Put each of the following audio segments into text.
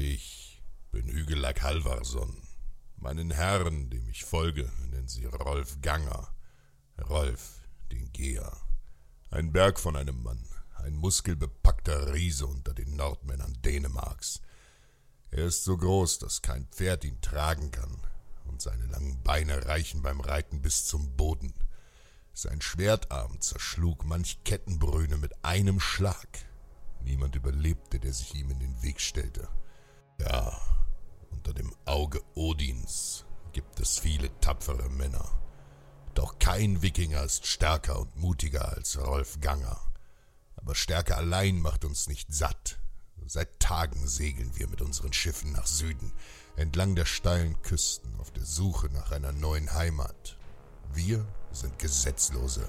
Ich bin Hügelack Halvarsson. Meinen Herren, dem ich folge, nennen sie Rolf Ganger. Rolf, den Geher. Ein Berg von einem Mann, ein muskelbepackter Riese unter den Nordmännern Dänemarks. Er ist so groß, dass kein Pferd ihn tragen kann, und seine langen Beine reichen beim Reiten bis zum Boden. Sein Schwertarm zerschlug manch Kettenbrüne mit einem Schlag. Niemand überlebte, der sich ihm in den Weg stellte. Ja, unter dem Auge Odins gibt es viele tapfere Männer. Doch kein Wikinger ist stärker und mutiger als Rolf Ganger. Aber Stärke allein macht uns nicht satt. Seit Tagen segeln wir mit unseren Schiffen nach Süden, entlang der steilen Küsten, auf der Suche nach einer neuen Heimat. Wir sind Gesetzlose.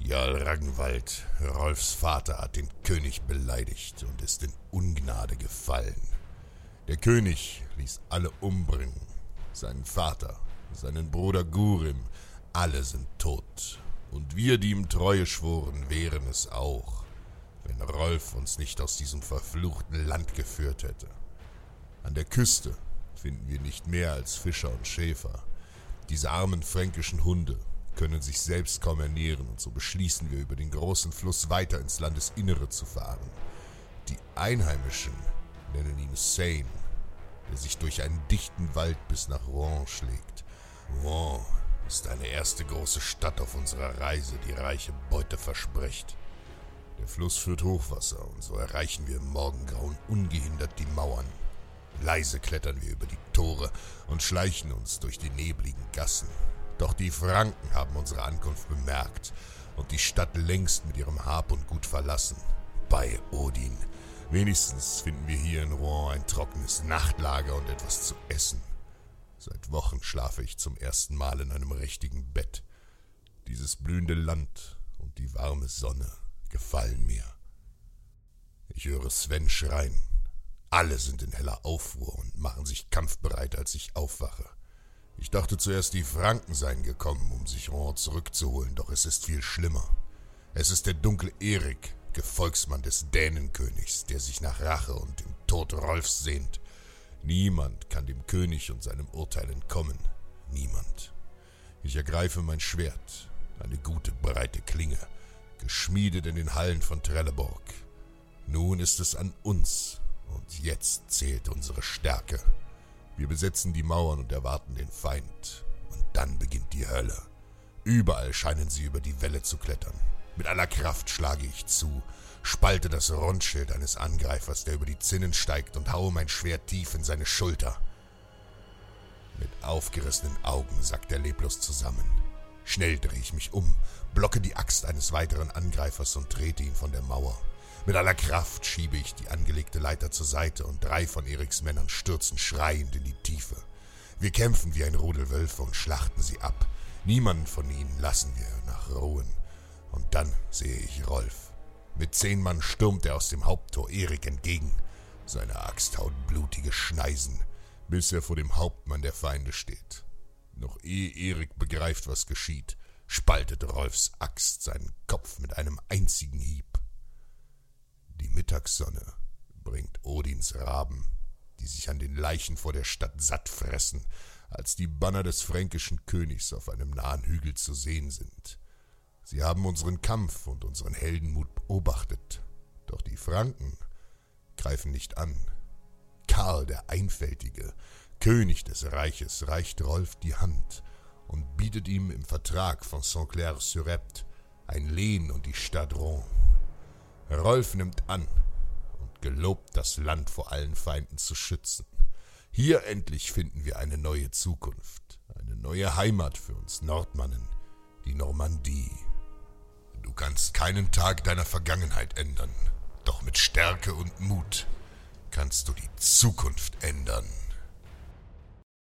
Jarl Ragnwald, Rolfs Vater, hat den König beleidigt und ist in Ungnade gefallen. Der König ließ alle umbringen. Seinen Vater, seinen Bruder Gurim, alle sind tot. Und wir, die ihm Treue schworen, wären es auch, wenn Rolf uns nicht aus diesem verfluchten Land geführt hätte. An der Küste finden wir nicht mehr als Fischer und Schäfer. Diese armen fränkischen Hunde können sich selbst kaum ernähren, und so beschließen wir, über den großen Fluss weiter ins Landesinnere zu fahren. Die Einheimischen nennen ihn Seine, der sich durch einen dichten Wald bis nach Rouen schlägt. Rouen ist eine erste große Stadt auf unserer Reise, die reiche Beute verspricht. Der Fluss führt Hochwasser, und so erreichen wir im Morgengrauen ungehindert die Mauern. Leise klettern wir über die Tore und schleichen uns durch die nebligen Gassen. Doch die Franken haben unsere Ankunft bemerkt und die Stadt längst mit ihrem Hab und Gut verlassen. Bei Odin. Wenigstens finden wir hier in Rouen ein trockenes Nachtlager und etwas zu essen. Seit Wochen schlafe ich zum ersten Mal in einem richtigen Bett. Dieses blühende Land und die warme Sonne gefallen mir. Ich höre Sven schreien. Alle sind in heller Aufruhr und machen sich kampfbereit, als ich aufwache. Ich dachte zuerst, die Franken seien gekommen, um sich Rouen zurückzuholen, doch es ist viel schlimmer. Es ist der dunkle Erik, Gefolgsmann des Dänenkönigs, der sich nach Rache und dem Tod Rolfs sehnt. Niemand kann dem König und seinem Urteil entkommen. Niemand. Ich ergreife mein Schwert, eine gute, breite Klinge, geschmiedet in den Hallen von Trelleborg. Nun ist es an uns, und jetzt zählt unsere Stärke. Wir besetzen die Mauern und erwarten den Feind. Und dann beginnt die Hölle. Überall scheinen sie über die Welle zu klettern. Mit aller Kraft schlage ich zu, spalte das Rundschild eines Angreifers, der über die Zinnen steigt, und haue mein Schwert tief in seine Schulter. Mit aufgerissenen Augen sackt er leblos zusammen. Schnell drehe ich mich um, blocke die Axt eines weiteren Angreifers und trete ihn von der Mauer. Mit aller Kraft schiebe ich die angelegte Leiter zur Seite und drei von Eriks Männern stürzen schreiend in die Tiefe. Wir kämpfen wie ein Rudel Wölfe und schlachten sie ab. Niemanden von ihnen lassen wir nach Ruhen. Dann sehe ich Rolf. Mit zehn Mann stürmt er aus dem Haupttor Erik entgegen. Seine Axt haut blutige Schneisen, bis er vor dem Hauptmann der Feinde steht. Noch ehe Erik begreift, was geschieht, spaltet Rolfs Axt seinen Kopf mit einem einzigen Hieb. Die Mittagssonne bringt Odins Raben, die sich an den Leichen vor der Stadt satt fressen, als die Banner des fränkischen Königs auf einem nahen Hügel zu sehen sind. Sie haben unseren Kampf und unseren Heldenmut beobachtet, doch die Franken greifen nicht an. Karl der Einfältige, König des Reiches, reicht Rolf die Hand und bietet ihm im Vertrag von Saint-Clair-sur-Epte ein Lehen und die Stadt Rouen. Rolf nimmt an und gelobt, das Land vor allen Feinden zu schützen. Hier endlich finden wir eine neue Zukunft, eine neue Heimat für uns Nordmannen, die Normandie. Du kannst keinen Tag deiner Vergangenheit ändern, doch mit Stärke und Mut kannst du die Zukunft ändern.